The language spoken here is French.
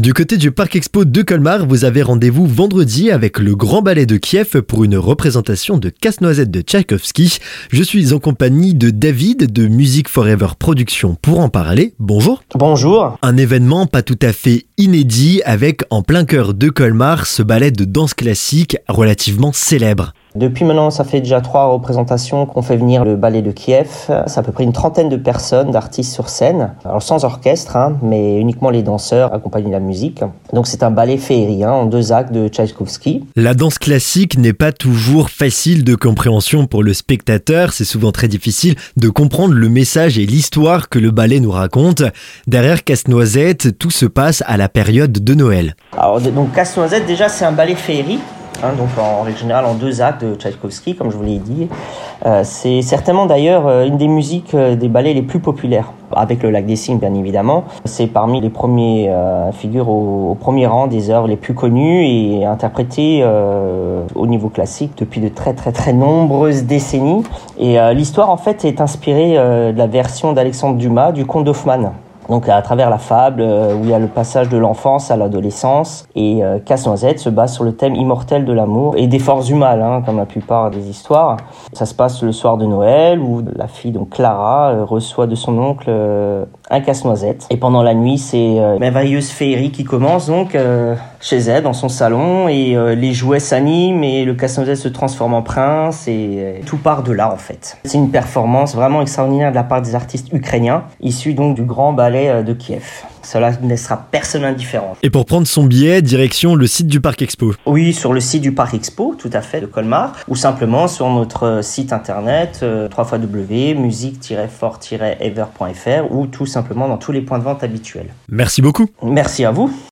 Du côté du Parc Expo de Colmar, vous avez rendez-vous vendredi avec le Grand Ballet de Kiev pour une représentation de Casse-Noisette de Tchaïkovski. Je suis en compagnie de David de Music Forever Productions pour en parler. Bonjour. Bonjour. Un événement pas tout à fait inédit avec en plein cœur de Colmar ce ballet de danse classique relativement célèbre. Depuis maintenant, ça fait déjà trois représentations qu'on fait venir le ballet de Kiev. C'est à peu près une trentaine de personnes, d'artistes sur scène. Alors sans orchestre, hein, mais uniquement les danseurs accompagnés de la musique. Donc c'est un ballet féerie en deux actes de Tchaïkovski. La danse classique n'est pas toujours facile de compréhension pour le spectateur. C'est souvent très difficile de comprendre le message et l'histoire que le ballet nous raconte. Derrière Casse-Noisette, tout se passe à la période de Noël. Alors donc Casse-Noisette, déjà c'est un ballet féerie Hein, donc en règle générale en deux actes de Tchaïkovski, comme je vous l'ai dit. Euh, c'est certainement d'ailleurs euh, une des musiques euh, des ballets les plus populaires, avec le Lac des Cygnes bien évidemment. C'est parmi les premiers figures au, premier rang des œuvres les plus connues et interprétées au niveau classique depuis de très très très nombreuses décennies. Et l'histoire en fait est inspirée de la version d'Alexandre Dumas du Conte d'Hoffmann donc à travers la fable euh, où il y a le passage de l'enfance à l'adolescence et euh, Casse-Noisette se base sur le thème immortel de l'amour et des forces humaines hein, comme la plupart des histoires. Ça se passe le soir de Noël où la fille donc Clara euh, reçoit de son oncle un casse-noisette et pendant la nuit c'est euh, merveilleuse féerie qui commence donc chez elle dans son salon et les jouets s'animent et le casse-noisette se transforme en prince et tout part de là en fait. C'est une performance vraiment extraordinaire de la part des artistes ukrainiens issus donc du grand ballet euh, de Kiev. Cela ne laissera personne indifférent. Et pour prendre son billet, direction le site du Parc Expo Oui, sur le site du Parc Expo, tout à fait, de Colmar, ou simplement sur notre site internet euh, www.musique-fort-ever.fr ou tout simplement dans tous les points de vente habituels. Merci beaucoup. Merci à vous.